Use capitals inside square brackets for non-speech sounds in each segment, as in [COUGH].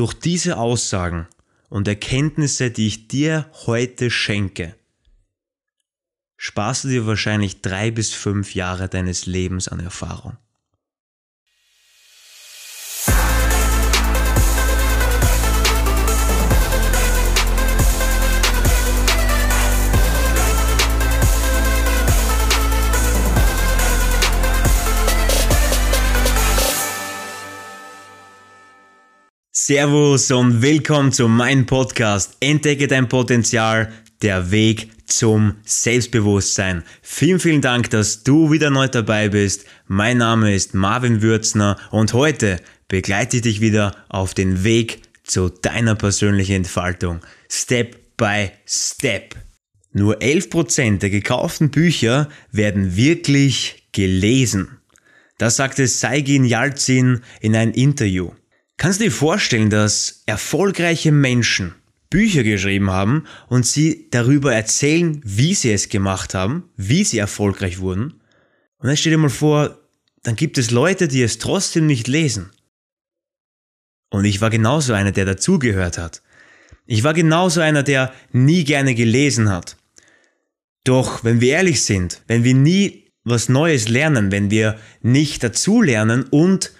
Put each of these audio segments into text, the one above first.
Durch diese Aussagen und Erkenntnisse, die ich dir heute schenke, sparst du dir wahrscheinlich drei bis fünf Jahre deines Lebens an Erfahrung. Servus und willkommen zu meinem Podcast Entdecke dein Potenzial, der Weg zum Selbstbewusstsein. Vielen, vielen Dank, dass du wieder neu dabei bist. Mein Name ist Marvin Würzner und heute begleite ich dich wieder auf den Weg zu deiner persönlichen Entfaltung. Step by Step. Nur 11% der gekauften Bücher werden wirklich gelesen. Das sagte Saigin Yalzin in einem Interview. Kannst du dir vorstellen, dass erfolgreiche Menschen Bücher geschrieben haben und sie darüber erzählen, wie sie es gemacht haben, wie sie erfolgreich wurden? Und dann stell dir mal vor, dann gibt es Leute, die es trotzdem nicht lesen. Und ich war genauso einer, der dazugehört hat. Ich war genauso einer, der nie gerne gelesen hat. Doch wenn wir ehrlich sind, wenn wir nie was Neues lernen, wenn wir nicht dazulernen und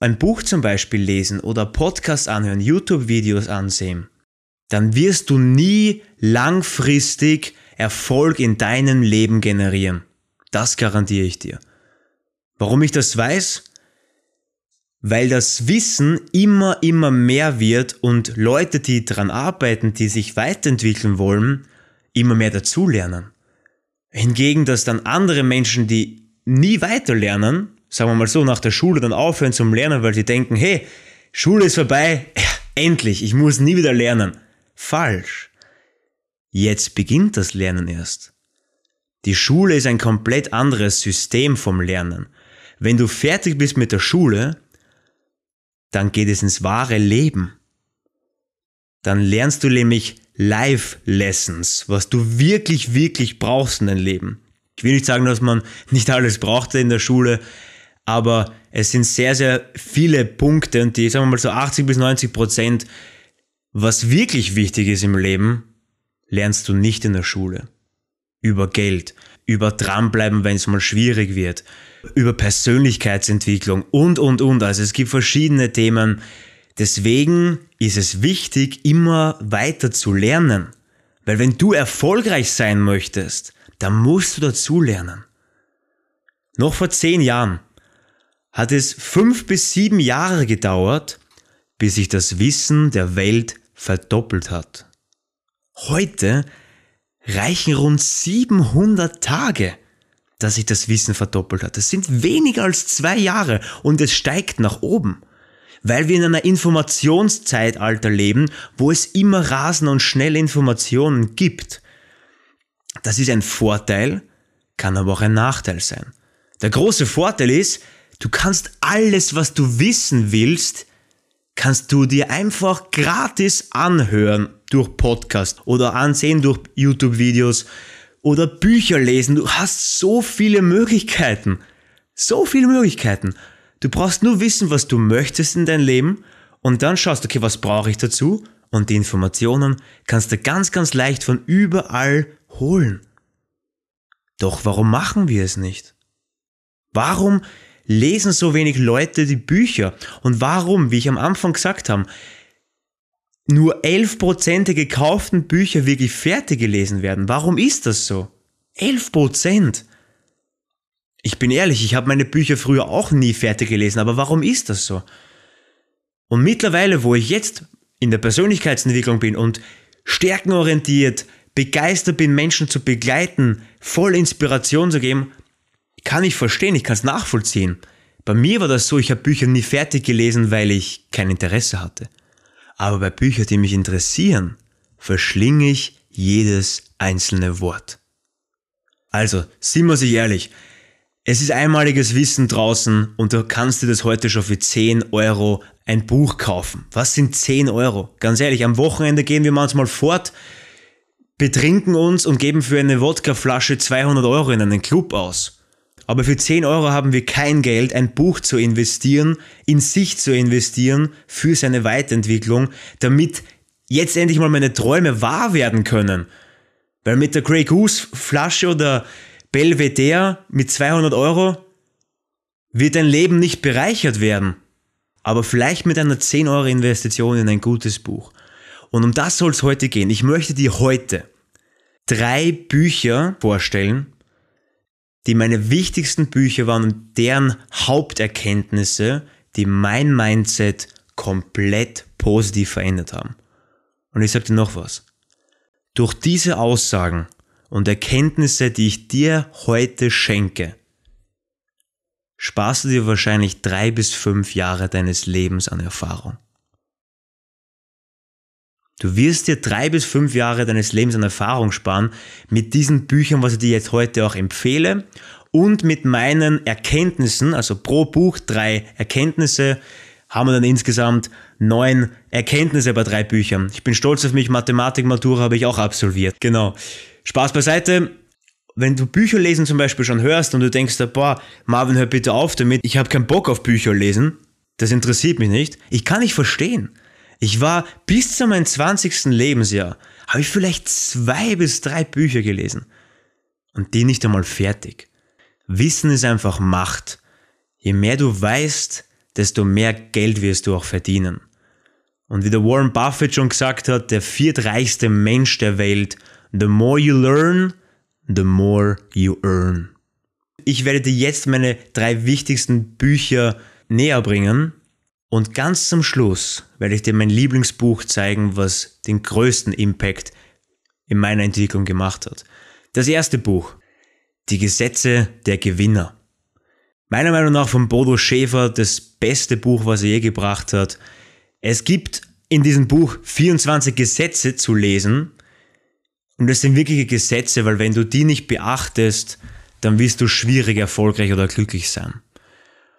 ein Buch zum Beispiel lesen oder Podcasts anhören, YouTube-Videos ansehen, dann wirst du nie langfristig Erfolg in deinem Leben generieren. Das garantiere ich dir. Warum ich das weiß? Weil das Wissen immer, immer mehr wird und Leute, die daran arbeiten, die sich weiterentwickeln wollen, immer mehr dazulernen. Hingegen, dass dann andere Menschen, die nie weiterlernen, sagen wir mal so, nach der Schule dann aufhören zum Lernen, weil sie denken, hey, Schule ist vorbei, [LAUGHS] endlich, ich muss nie wieder lernen. Falsch. Jetzt beginnt das Lernen erst. Die Schule ist ein komplett anderes System vom Lernen. Wenn du fertig bist mit der Schule, dann geht es ins wahre Leben. Dann lernst du nämlich Live-Lessons, was du wirklich, wirklich brauchst in deinem Leben. Ich will nicht sagen, dass man nicht alles braucht in der Schule, aber es sind sehr, sehr viele Punkte und die, sagen wir mal so 80 bis 90 Prozent, was wirklich wichtig ist im Leben, lernst du nicht in der Schule. Über Geld, über dranbleiben, wenn es mal schwierig wird, über Persönlichkeitsentwicklung und, und, und. Also es gibt verschiedene Themen. Deswegen ist es wichtig, immer weiter zu lernen. Weil wenn du erfolgreich sein möchtest, dann musst du dazu lernen. Noch vor zehn Jahren hat es fünf bis sieben Jahre gedauert, bis sich das Wissen der Welt verdoppelt hat. Heute reichen rund 700 Tage, dass sich das Wissen verdoppelt hat. Das sind weniger als zwei Jahre und es steigt nach oben, weil wir in einer Informationszeitalter leben, wo es immer rasend und schnell Informationen gibt. Das ist ein Vorteil, kann aber auch ein Nachteil sein. Der große Vorteil ist, Du kannst alles, was du wissen willst, kannst du dir einfach gratis anhören durch Podcast oder ansehen durch YouTube-Videos oder Bücher lesen. Du hast so viele Möglichkeiten. So viele Möglichkeiten. Du brauchst nur wissen, was du möchtest in dein Leben und dann schaust, okay, was brauche ich dazu? Und die Informationen kannst du ganz, ganz leicht von überall holen. Doch warum machen wir es nicht? Warum lesen so wenig Leute die Bücher? Und warum, wie ich am Anfang gesagt habe, nur 11% der gekauften Bücher wirklich fertig gelesen werden? Warum ist das so? 11%! Ich bin ehrlich, ich habe meine Bücher früher auch nie fertig gelesen, aber warum ist das so? Und mittlerweile, wo ich jetzt in der Persönlichkeitsentwicklung bin und stärkenorientiert, begeistert bin, Menschen zu begleiten, voll Inspiration zu geben, kann ich verstehen, ich kann es nachvollziehen. Bei mir war das so, ich habe Bücher nie fertig gelesen, weil ich kein Interesse hatte. Aber bei Büchern, die mich interessieren, verschlinge ich jedes einzelne Wort. Also, sind wir sich ehrlich, es ist einmaliges Wissen draußen und du kannst dir das heute schon für 10 Euro ein Buch kaufen. Was sind 10 Euro? Ganz ehrlich, am Wochenende gehen wir manchmal fort, betrinken uns und geben für eine Wodkaflasche 200 Euro in einen Club aus. Aber für 10 Euro haben wir kein Geld, ein Buch zu investieren, in sich zu investieren, für seine Weiterentwicklung, damit jetzt endlich mal meine Träume wahr werden können. Weil mit der Grey Goose Flasche oder Belvedere mit 200 Euro wird dein Leben nicht bereichert werden. Aber vielleicht mit einer 10 Euro Investition in ein gutes Buch. Und um das soll es heute gehen. Ich möchte dir heute drei Bücher vorstellen, die meine wichtigsten Bücher waren und deren Haupterkenntnisse, die mein Mindset komplett positiv verändert haben. Und ich sage dir noch was. Durch diese Aussagen und Erkenntnisse, die ich dir heute schenke, sparst du dir wahrscheinlich drei bis fünf Jahre deines Lebens an Erfahrung. Du wirst dir drei bis fünf Jahre deines Lebens an Erfahrung sparen mit diesen Büchern, was ich dir jetzt heute auch empfehle und mit meinen Erkenntnissen, also pro Buch drei Erkenntnisse, haben wir dann insgesamt neun Erkenntnisse bei drei Büchern. Ich bin stolz auf mich, Mathematik-Matura habe ich auch absolviert. Genau. Spaß beiseite. Wenn du Bücher lesen zum Beispiel schon hörst und du denkst, boah, Marvin, hör bitte auf damit, ich habe keinen Bock auf Bücher lesen, das interessiert mich nicht. Ich kann nicht verstehen. Ich war bis zu meinem 20. Lebensjahr, habe ich vielleicht zwei bis drei Bücher gelesen. Und die nicht einmal fertig. Wissen ist einfach Macht. Je mehr du weißt, desto mehr Geld wirst du auch verdienen. Und wie der Warren Buffett schon gesagt hat, der viertreichste Mensch der Welt, the more you learn, the more you earn. Ich werde dir jetzt meine drei wichtigsten Bücher näher bringen und ganz zum Schluss werde ich dir mein Lieblingsbuch zeigen, was den größten Impact in meiner Entwicklung gemacht hat. Das erste Buch, Die Gesetze der Gewinner. Meiner Meinung nach von Bodo Schäfer das beste Buch, was er je gebracht hat. Es gibt in diesem Buch 24 Gesetze zu lesen. Und das sind wirkliche Gesetze, weil wenn du die nicht beachtest, dann wirst du schwierig erfolgreich oder glücklich sein.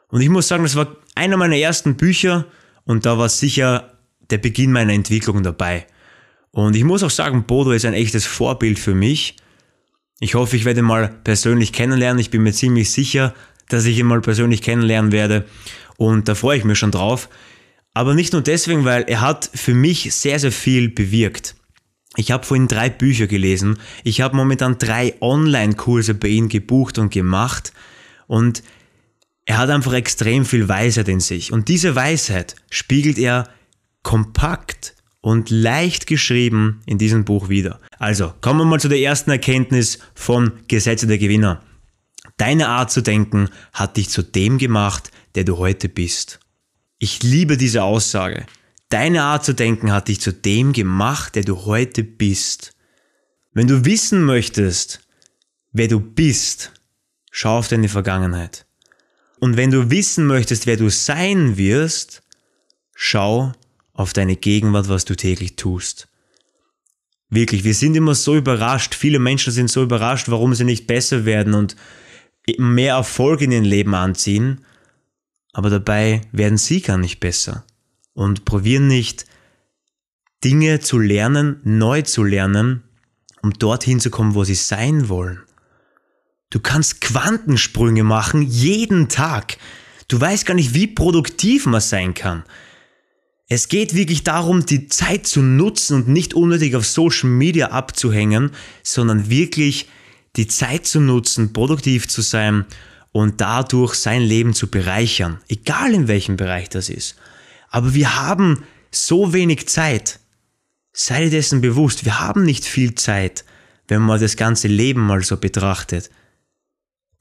Und ich muss sagen, das war einer meiner ersten Bücher und da war sicher der Beginn meiner Entwicklung dabei. Und ich muss auch sagen, Bodo ist ein echtes Vorbild für mich. Ich hoffe, ich werde ihn mal persönlich kennenlernen. Ich bin mir ziemlich sicher, dass ich ihn mal persönlich kennenlernen werde. Und da freue ich mich schon drauf. Aber nicht nur deswegen, weil er hat für mich sehr, sehr viel bewirkt. Ich habe vorhin drei Bücher gelesen. Ich habe momentan drei Online-Kurse bei ihm gebucht und gemacht. Und er hat einfach extrem viel Weisheit in sich. Und diese Weisheit spiegelt er kompakt und leicht geschrieben in diesem Buch wieder. Also, kommen wir mal zu der ersten Erkenntnis von Gesetze der Gewinner. Deine Art zu denken hat dich zu dem gemacht, der du heute bist. Ich liebe diese Aussage. Deine Art zu denken hat dich zu dem gemacht, der du heute bist. Wenn du wissen möchtest, wer du bist, schau auf deine Vergangenheit. Und wenn du wissen möchtest, wer du sein wirst, schau auf deine Gegenwart, was du täglich tust. Wirklich, wir sind immer so überrascht, viele Menschen sind so überrascht, warum sie nicht besser werden und mehr Erfolg in ihr Leben anziehen, aber dabei werden sie gar nicht besser und probieren nicht Dinge zu lernen, neu zu lernen, um dorthin zu kommen, wo sie sein wollen. Du kannst Quantensprünge machen jeden Tag. Du weißt gar nicht, wie produktiv man sein kann. Es geht wirklich darum, die Zeit zu nutzen und nicht unnötig auf Social Media abzuhängen, sondern wirklich die Zeit zu nutzen, produktiv zu sein und dadurch sein Leben zu bereichern, egal in welchem Bereich das ist. Aber wir haben so wenig Zeit. Sei dir dessen bewusst, wir haben nicht viel Zeit, wenn man das ganze Leben mal so betrachtet.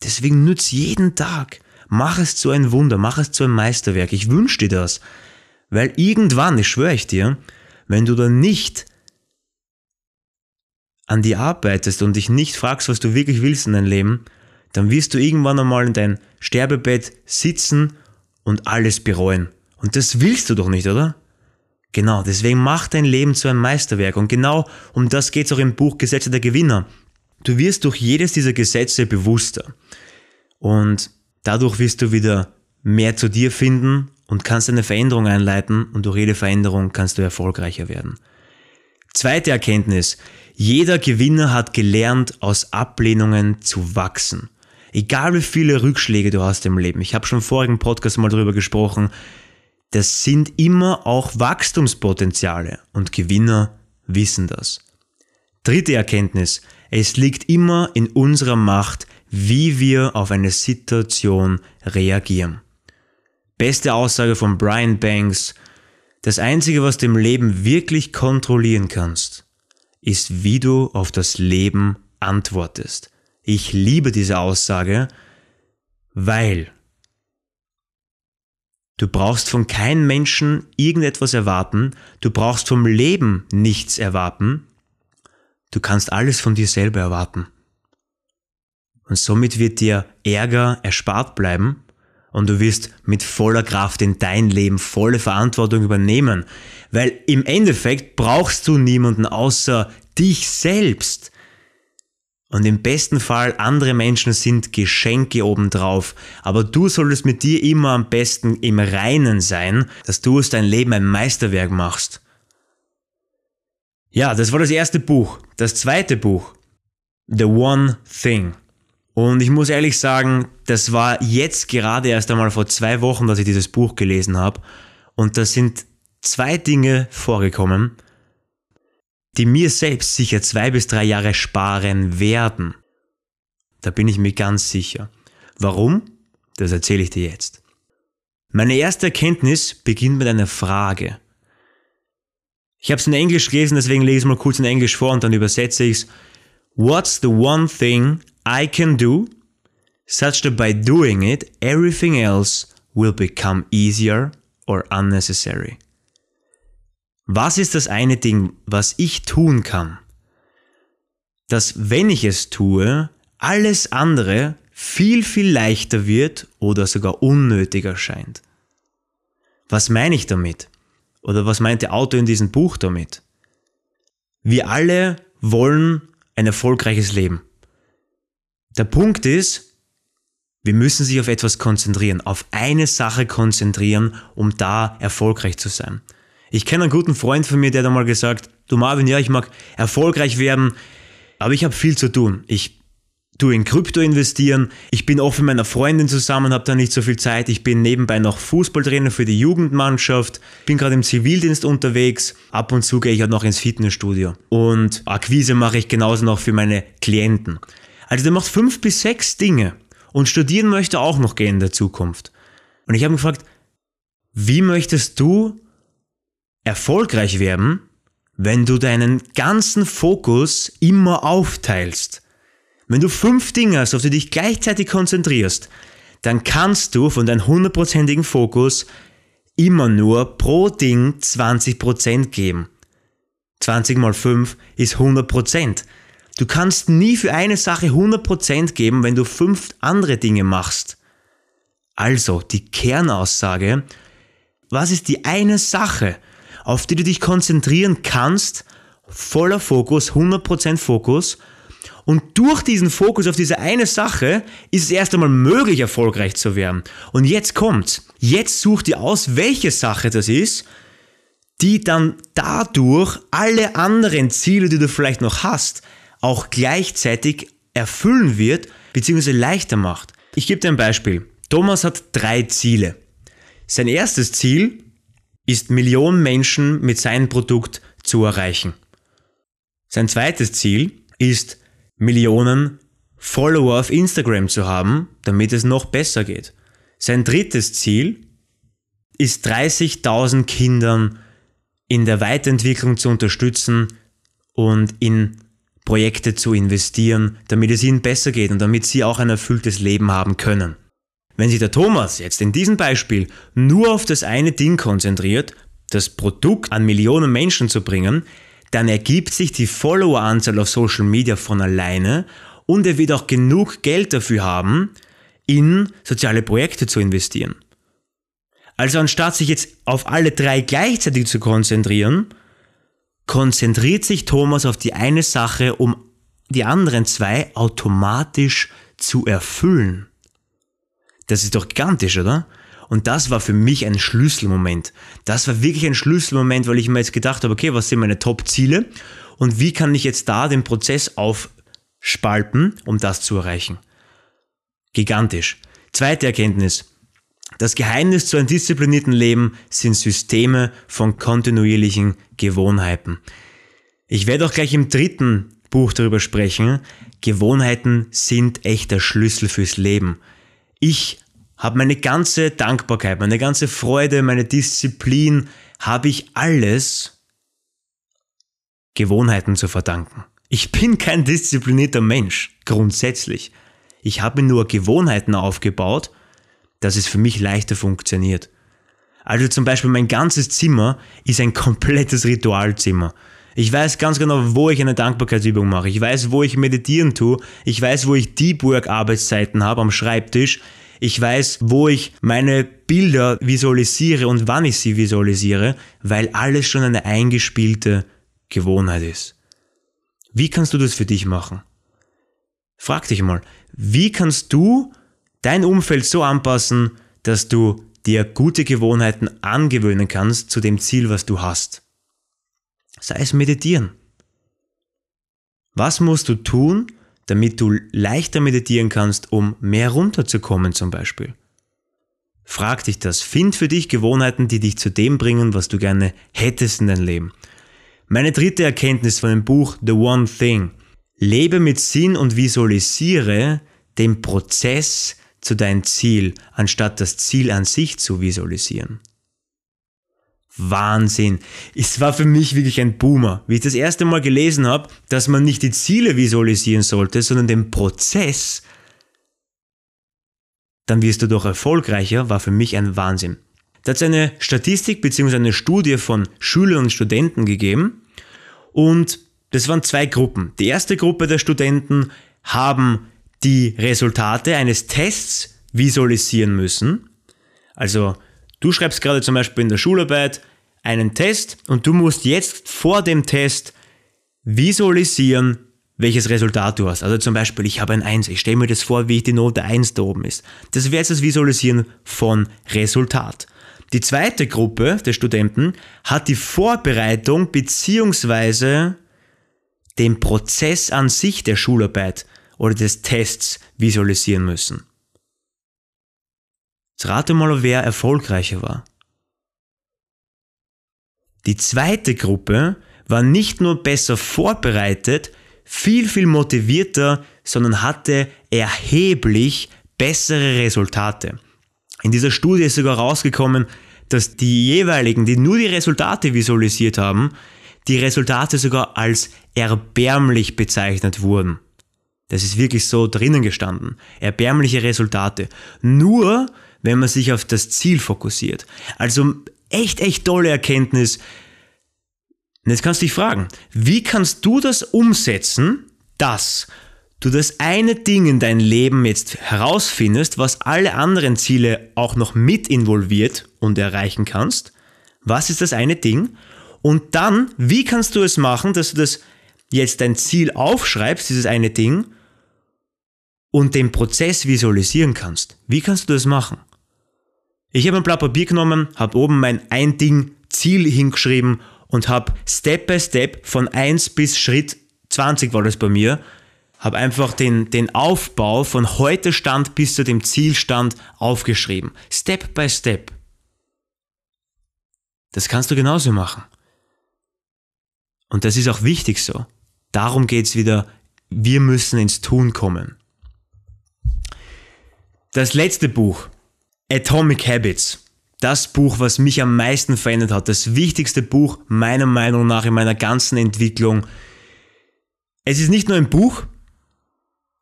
Deswegen nütz jeden Tag. Mach es zu ein Wunder, mach es zu einem Meisterwerk. Ich wünsche dir das. Weil irgendwann, ich schwöre ich dir, wenn du dann nicht an die arbeitest und dich nicht fragst, was du wirklich willst in deinem Leben, dann wirst du irgendwann einmal in dein Sterbebett sitzen und alles bereuen. Und das willst du doch nicht, oder? Genau, deswegen mach dein Leben zu einem Meisterwerk. Und genau um das geht es auch im Buch Gesetze der Gewinner. Du wirst durch jedes dieser Gesetze bewusster. Und dadurch wirst du wieder mehr zu dir finden und kannst eine Veränderung einleiten und durch jede Veränderung kannst du erfolgreicher werden. Zweite Erkenntnis. Jeder Gewinner hat gelernt, aus Ablehnungen zu wachsen. Egal wie viele Rückschläge du hast im Leben, ich habe schon vorigen Podcast mal darüber gesprochen, das sind immer auch Wachstumspotenziale und Gewinner wissen das. Dritte Erkenntnis, es liegt immer in unserer Macht, wie wir auf eine Situation reagieren. Beste Aussage von Brian Banks, das Einzige, was du im Leben wirklich kontrollieren kannst, ist, wie du auf das Leben antwortest. Ich liebe diese Aussage, weil du brauchst von keinem Menschen irgendetwas erwarten, du brauchst vom Leben nichts erwarten, du kannst alles von dir selber erwarten. Und somit wird dir Ärger erspart bleiben und du wirst mit voller Kraft in dein Leben volle Verantwortung übernehmen. Weil im Endeffekt brauchst du niemanden außer dich selbst. Und im besten Fall andere Menschen sind Geschenke obendrauf. Aber du solltest mit dir immer am besten im Reinen sein, dass du aus dein Leben ein Meisterwerk machst. Ja, das war das erste Buch. Das zweite Buch. The One Thing. Und ich muss ehrlich sagen, das war jetzt gerade erst einmal vor zwei Wochen, dass ich dieses Buch gelesen habe. Und da sind zwei Dinge vorgekommen, die mir selbst sicher zwei bis drei Jahre sparen werden. Da bin ich mir ganz sicher. Warum? Das erzähle ich dir jetzt. Meine erste Erkenntnis beginnt mit einer Frage. Ich habe es in Englisch gelesen, deswegen lese ich es mal kurz in Englisch vor und dann übersetze ich es. What's the one thing I can do such that by doing it, everything else will become easier or unnecessary. Was ist das eine Ding, was ich tun kann, dass wenn ich es tue, alles andere viel, viel leichter wird oder sogar unnötig erscheint? Was meine ich damit? Oder was meint der Autor in diesem Buch damit? Wir alle wollen ein erfolgreiches Leben. Der Punkt ist, wir müssen sich auf etwas konzentrieren, auf eine Sache konzentrieren, um da erfolgreich zu sein. Ich kenne einen guten Freund von mir, der hat einmal gesagt, du Marvin, ja, ich mag erfolgreich werden, aber ich habe viel zu tun. Ich tue in Krypto investieren, ich bin oft mit meiner Freundin zusammen, habe da nicht so viel Zeit, ich bin nebenbei noch Fußballtrainer für die Jugendmannschaft, bin gerade im Zivildienst unterwegs, ab und zu gehe ich halt noch ins Fitnessstudio und Akquise mache ich genauso noch für meine Klienten. Also der macht fünf bis sechs Dinge und studieren möchte auch noch gehen in der Zukunft. Und ich habe gefragt, wie möchtest du erfolgreich werden, wenn du deinen ganzen Fokus immer aufteilst? Wenn du fünf Dinge hast, auf die du dich gleichzeitig konzentrierst, dann kannst du von deinem hundertprozentigen Fokus immer nur pro Ding 20% geben. 20 mal 5 ist 100%. Du kannst nie für eine Sache 100% geben, wenn du fünf andere Dinge machst. Also die Kernaussage, was ist die eine Sache, auf die du dich konzentrieren kannst, voller Fokus, 100% Fokus, und durch diesen Fokus auf diese eine Sache ist es erst einmal möglich, erfolgreich zu werden. Und jetzt kommt's. Jetzt such dir aus, welche Sache das ist, die dann dadurch alle anderen Ziele, die du vielleicht noch hast, auch gleichzeitig erfüllen wird bzw. leichter macht. Ich gebe dir ein Beispiel. Thomas hat drei Ziele. Sein erstes Ziel ist Millionen Menschen mit seinem Produkt zu erreichen. Sein zweites Ziel ist Millionen Follower auf Instagram zu haben, damit es noch besser geht. Sein drittes Ziel ist 30.000 Kindern in der Weiterentwicklung zu unterstützen und in Projekte zu investieren, damit es ihnen besser geht und damit sie auch ein erfülltes Leben haben können. Wenn sich der Thomas jetzt in diesem Beispiel nur auf das eine Ding konzentriert, das Produkt an Millionen Menschen zu bringen, dann ergibt sich die Followeranzahl auf Social Media von alleine und er wird auch genug Geld dafür haben, in soziale Projekte zu investieren. Also anstatt sich jetzt auf alle drei gleichzeitig zu konzentrieren, konzentriert sich Thomas auf die eine Sache, um die anderen zwei automatisch zu erfüllen. Das ist doch gigantisch, oder? Und das war für mich ein Schlüsselmoment. Das war wirklich ein Schlüsselmoment, weil ich mir jetzt gedacht habe, okay, was sind meine Top-Ziele und wie kann ich jetzt da den Prozess aufspalten, um das zu erreichen? Gigantisch. Zweite Erkenntnis. Das Geheimnis zu einem disziplinierten Leben sind Systeme von kontinuierlichen Gewohnheiten. Ich werde auch gleich im dritten Buch darüber sprechen. Gewohnheiten sind echt der Schlüssel fürs Leben. Ich habe meine ganze Dankbarkeit, meine ganze Freude, meine Disziplin, habe ich alles Gewohnheiten zu verdanken. Ich bin kein disziplinierter Mensch, grundsätzlich. Ich habe mir nur Gewohnheiten aufgebaut, dass es für mich leichter funktioniert. Also zum Beispiel mein ganzes Zimmer ist ein komplettes Ritualzimmer. Ich weiß ganz genau, wo ich eine Dankbarkeitsübung mache. Ich weiß, wo ich meditieren tue. Ich weiß, wo ich Deep Work Arbeitszeiten habe am Schreibtisch. Ich weiß, wo ich meine Bilder visualisiere und wann ich sie visualisiere, weil alles schon eine eingespielte Gewohnheit ist. Wie kannst du das für dich machen? Frag dich mal, wie kannst du dein Umfeld so anpassen, dass du dir gute Gewohnheiten angewöhnen kannst zu dem Ziel, was du hast? Sei es meditieren. Was musst du tun, damit du leichter meditieren kannst, um mehr runterzukommen zum Beispiel? Frag dich das. Find für dich Gewohnheiten, die dich zu dem bringen, was du gerne hättest in deinem Leben. Meine dritte Erkenntnis von dem Buch The One Thing. Lebe mit Sinn und visualisiere den Prozess zu deinem Ziel, anstatt das Ziel an sich zu visualisieren. Wahnsinn. Es war für mich wirklich ein Boomer, wie ich das erste Mal gelesen habe, dass man nicht die Ziele visualisieren sollte, sondern den Prozess. Dann wirst du doch erfolgreicher, war für mich ein Wahnsinn. Da hat es eine Statistik bzw. eine Studie von Schülern und Studenten gegeben und das waren zwei Gruppen. Die erste Gruppe der Studenten haben die Resultate eines Tests visualisieren müssen. Also du schreibst gerade zum Beispiel in der Schularbeit einen Test und du musst jetzt vor dem Test visualisieren, welches Resultat du hast. Also zum Beispiel, ich habe ein 1, ich stelle mir das vor, wie die Note 1 da oben ist. Das wäre jetzt das Visualisieren von Resultat. Die zweite Gruppe der Studenten hat die Vorbereitung bzw. den Prozess an sich der Schularbeit oder des Tests visualisieren müssen. Jetzt rate mal, wer erfolgreicher war. Die zweite Gruppe war nicht nur besser vorbereitet, viel, viel motivierter, sondern hatte erheblich bessere Resultate. In dieser Studie ist sogar rausgekommen, dass die jeweiligen, die nur die Resultate visualisiert haben, die Resultate sogar als erbärmlich bezeichnet wurden. Das ist wirklich so drinnen gestanden. Erbärmliche Resultate. Nur, wenn man sich auf das Ziel fokussiert. Also echt, echt tolle Erkenntnis. Und jetzt kannst du dich fragen, wie kannst du das umsetzen, dass du das eine Ding in dein Leben jetzt herausfindest, was alle anderen Ziele auch noch mit involviert und erreichen kannst? Was ist das eine Ding? Und dann, wie kannst du es machen, dass du das jetzt dein Ziel aufschreibst, dieses eine Ding, und den Prozess visualisieren kannst? Wie kannst du das machen? Ich habe ein Blatt Papier genommen, habe oben mein ein Ding Ziel hingeschrieben und habe Step by Step von 1 bis Schritt 20 war das bei mir, habe einfach den, den Aufbau von heute Stand bis zu dem Zielstand aufgeschrieben. Step by Step. Das kannst du genauso machen. Und das ist auch wichtig so. Darum geht es wieder, wir müssen ins Tun kommen. Das letzte Buch, Atomic Habits. Das Buch, was mich am meisten verändert hat. Das wichtigste Buch meiner Meinung nach in meiner ganzen Entwicklung. Es ist nicht nur ein Buch,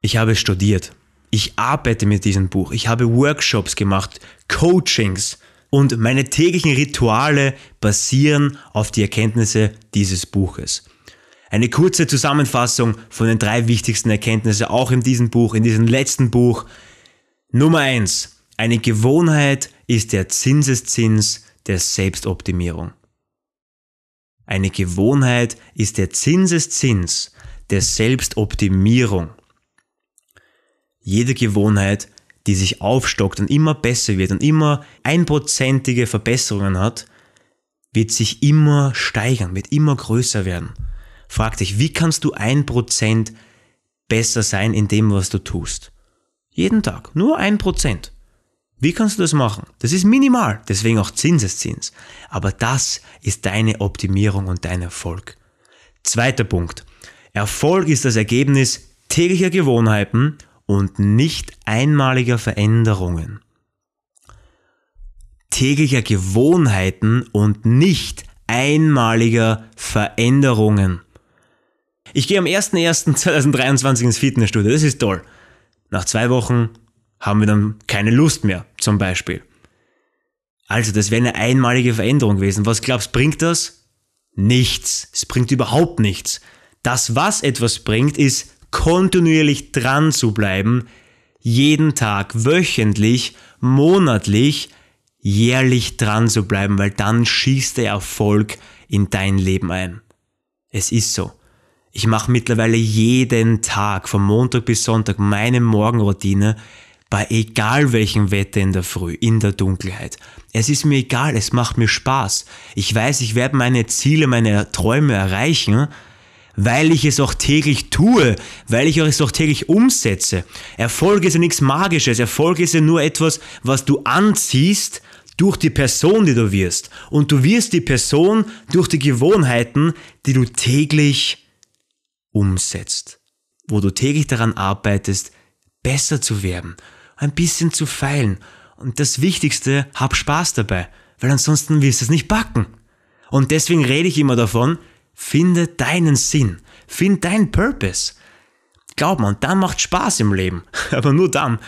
ich habe studiert. Ich arbeite mit diesem Buch. Ich habe Workshops gemacht, Coachings und meine täglichen Rituale basieren auf die Erkenntnisse dieses Buches. Eine kurze Zusammenfassung von den drei wichtigsten Erkenntnissen auch in diesem Buch, in diesem letzten Buch. Nummer eins: Eine Gewohnheit ist der Zinseszins der Selbstoptimierung. Eine Gewohnheit ist der Zinseszins der Selbstoptimierung. Jede Gewohnheit, die sich aufstockt und immer besser wird und immer einprozentige Verbesserungen hat, wird sich immer steigern, wird immer größer werden. Frag dich, wie kannst du ein Prozent besser sein in dem, was du tust? Jeden Tag. Nur ein Prozent. Wie kannst du das machen? Das ist minimal, deswegen auch Zinseszins. Aber das ist deine Optimierung und dein Erfolg. Zweiter Punkt. Erfolg ist das Ergebnis täglicher Gewohnheiten und nicht einmaliger Veränderungen. Täglicher Gewohnheiten und nicht einmaliger Veränderungen. Ich gehe am 01.01.2023 ins Fitnessstudio, das ist toll. Nach zwei Wochen haben wir dann keine Lust mehr, zum Beispiel. Also, das wäre eine einmalige Veränderung gewesen. Was glaubst, du, bringt das? Nichts. Es bringt überhaupt nichts. Das, was etwas bringt, ist kontinuierlich dran zu bleiben, jeden Tag, wöchentlich, monatlich, jährlich dran zu bleiben, weil dann schießt der Erfolg in dein Leben ein. Es ist so. Ich mache mittlerweile jeden Tag, von Montag bis Sonntag, meine Morgenroutine bei egal welchem Wetter in der Früh, in der Dunkelheit. Es ist mir egal, es macht mir Spaß. Ich weiß, ich werde meine Ziele, meine Träume erreichen, weil ich es auch täglich tue, weil ich es auch täglich umsetze. Erfolg ist ja nichts Magisches, Erfolg ist ja nur etwas, was du anziehst durch die Person, die du wirst. Und du wirst die Person durch die Gewohnheiten, die du täglich umsetzt. Wo du täglich daran arbeitest, besser zu werden, ein bisschen zu feilen. Und das Wichtigste, hab Spaß dabei, weil ansonsten wirst du es nicht backen. Und deswegen rede ich immer davon, finde deinen Sinn, find deinen Purpose. Glaub man, dann macht Spaß im Leben, [LAUGHS] aber nur dann.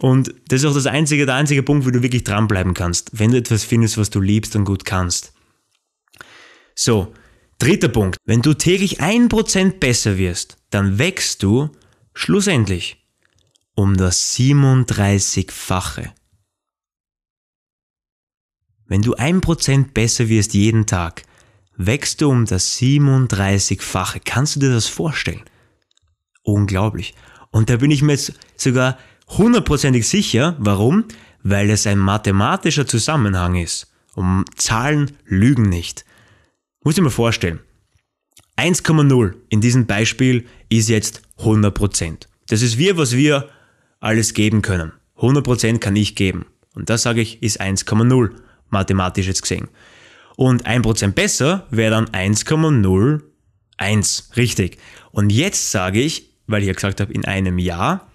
Und das ist auch das einzige, der einzige Punkt, wo du wirklich dranbleiben kannst, wenn du etwas findest, was du liebst und gut kannst. So, dritter Punkt. Wenn du täglich ein Prozent besser wirst, dann wächst du schlussendlich um das 37-fache. Wenn du ein Prozent besser wirst jeden Tag, wächst du um das 37-fache. Kannst du dir das vorstellen? Unglaublich. Und da bin ich mir jetzt sogar hundertprozentig sicher. Warum? Weil es ein mathematischer Zusammenhang ist. Und Zahlen lügen nicht. Muss ich mir vorstellen. 1,0 in diesem Beispiel ist jetzt 100%. Das ist wir, was wir alles geben können. 100% kann ich geben. Und das sage ich, ist 1,0 mathematisch jetzt gesehen. Und 1% besser wäre dann 1,01. Richtig. Und jetzt sage ich, weil ich ja gesagt habe, in einem Jahr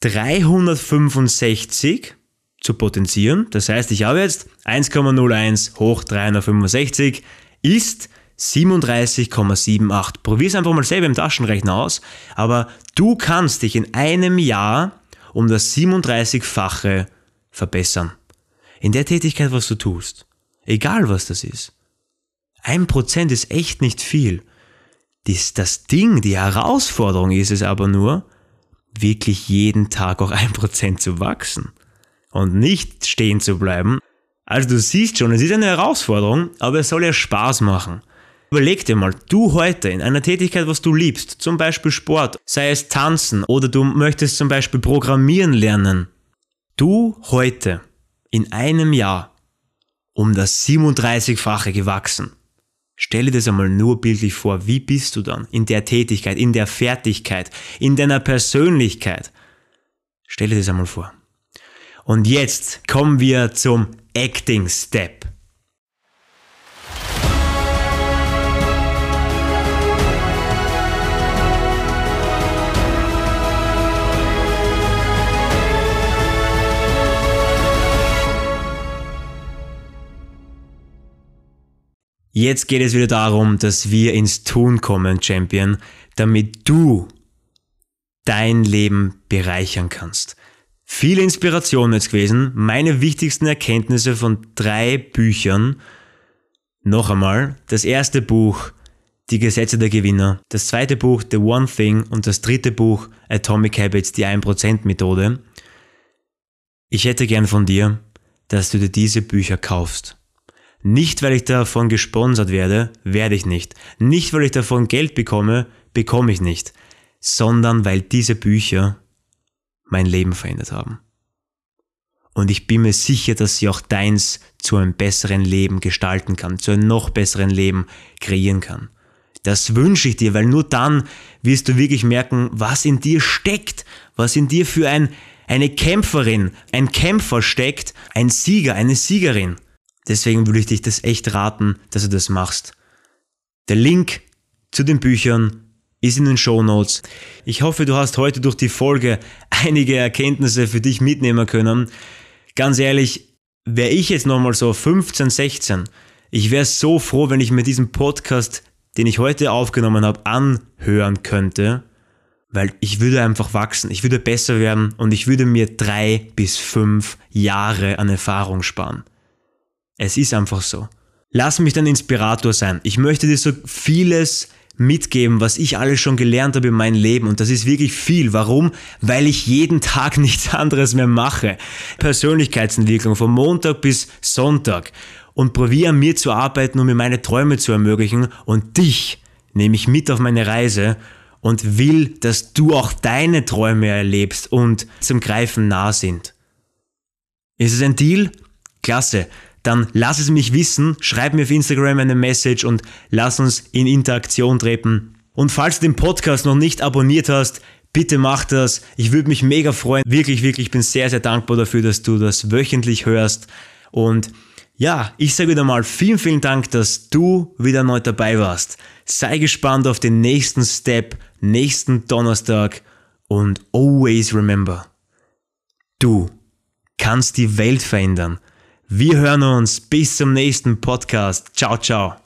365 zu potenzieren. Das heißt, ich habe jetzt 1,01 hoch 365 ist 37,78. Probier es einfach mal selber im Taschenrechner aus, aber du kannst dich in einem Jahr um das 37-fache verbessern. In der Tätigkeit, was du tust. Egal was das ist. Ein Prozent ist echt nicht viel. Das, das Ding, die Herausforderung ist es aber nur, wirklich jeden Tag auch ein Prozent zu wachsen und nicht stehen zu bleiben. Also du siehst schon, es ist eine Herausforderung, aber es soll ja Spaß machen. Überleg dir mal, du heute in einer Tätigkeit, was du liebst, zum Beispiel Sport, sei es tanzen oder du möchtest zum Beispiel programmieren lernen. Du heute in einem Jahr um das 37-fache gewachsen. Stelle dir das einmal nur bildlich vor. Wie bist du dann in der Tätigkeit, in der Fertigkeit, in deiner Persönlichkeit? Stelle dir das einmal vor. Und jetzt kommen wir zum Acting Step. Jetzt geht es wieder darum, dass wir ins Tun kommen, Champion, damit du dein Leben bereichern kannst. Viele Inspirationen jetzt gewesen, meine wichtigsten Erkenntnisse von drei Büchern. Noch einmal, das erste Buch, Die Gesetze der Gewinner, das zweite Buch, The One Thing und das dritte Buch, Atomic Habits, die 1% Methode. Ich hätte gern von dir, dass du dir diese Bücher kaufst. Nicht, weil ich davon gesponsert werde, werde ich nicht. Nicht, weil ich davon Geld bekomme, bekomme ich nicht. Sondern weil diese Bücher mein Leben verändert haben. Und ich bin mir sicher, dass sie auch deins zu einem besseren Leben gestalten kann, zu einem noch besseren Leben kreieren kann. Das wünsche ich dir, weil nur dann wirst du wirklich merken, was in dir steckt, was in dir für ein, eine Kämpferin, ein Kämpfer steckt, ein Sieger, eine Siegerin. Deswegen würde ich dich das echt raten, dass du das machst. Der Link zu den Büchern ist in den Show Notes. Ich hoffe, du hast heute durch die Folge einige Erkenntnisse für dich mitnehmen können. Ganz ehrlich, wäre ich jetzt nochmal so 15, 16, ich wäre so froh, wenn ich mir diesen Podcast, den ich heute aufgenommen habe, anhören könnte, weil ich würde einfach wachsen, ich würde besser werden und ich würde mir drei bis fünf Jahre an Erfahrung sparen. Es ist einfach so. Lass mich dein Inspirator sein. Ich möchte dir so vieles mitgeben, was ich alles schon gelernt habe in meinem Leben. Und das ist wirklich viel. Warum? Weil ich jeden Tag [LAUGHS] nichts anderes mehr mache. Persönlichkeitsentwicklung von Montag bis Sonntag. Und probiere an mir zu arbeiten, um mir meine Träume zu ermöglichen. Und dich nehme ich mit auf meine Reise und will, dass du auch deine Träume erlebst und zum Greifen nah sind. Ist es ein Deal? Klasse dann lass es mich wissen, schreib mir auf Instagram eine Message und lass uns in Interaktion treten. Und falls du den Podcast noch nicht abonniert hast, bitte mach das. Ich würde mich mega freuen. Wirklich, wirklich, ich bin sehr, sehr dankbar dafür, dass du das wöchentlich hörst. Und ja, ich sage wieder mal vielen, vielen Dank, dass du wieder neu dabei warst. Sei gespannt auf den nächsten Step, nächsten Donnerstag und always remember, du kannst die Welt verändern wir hören uns bis zum nächsten Podcast. Ciao, ciao.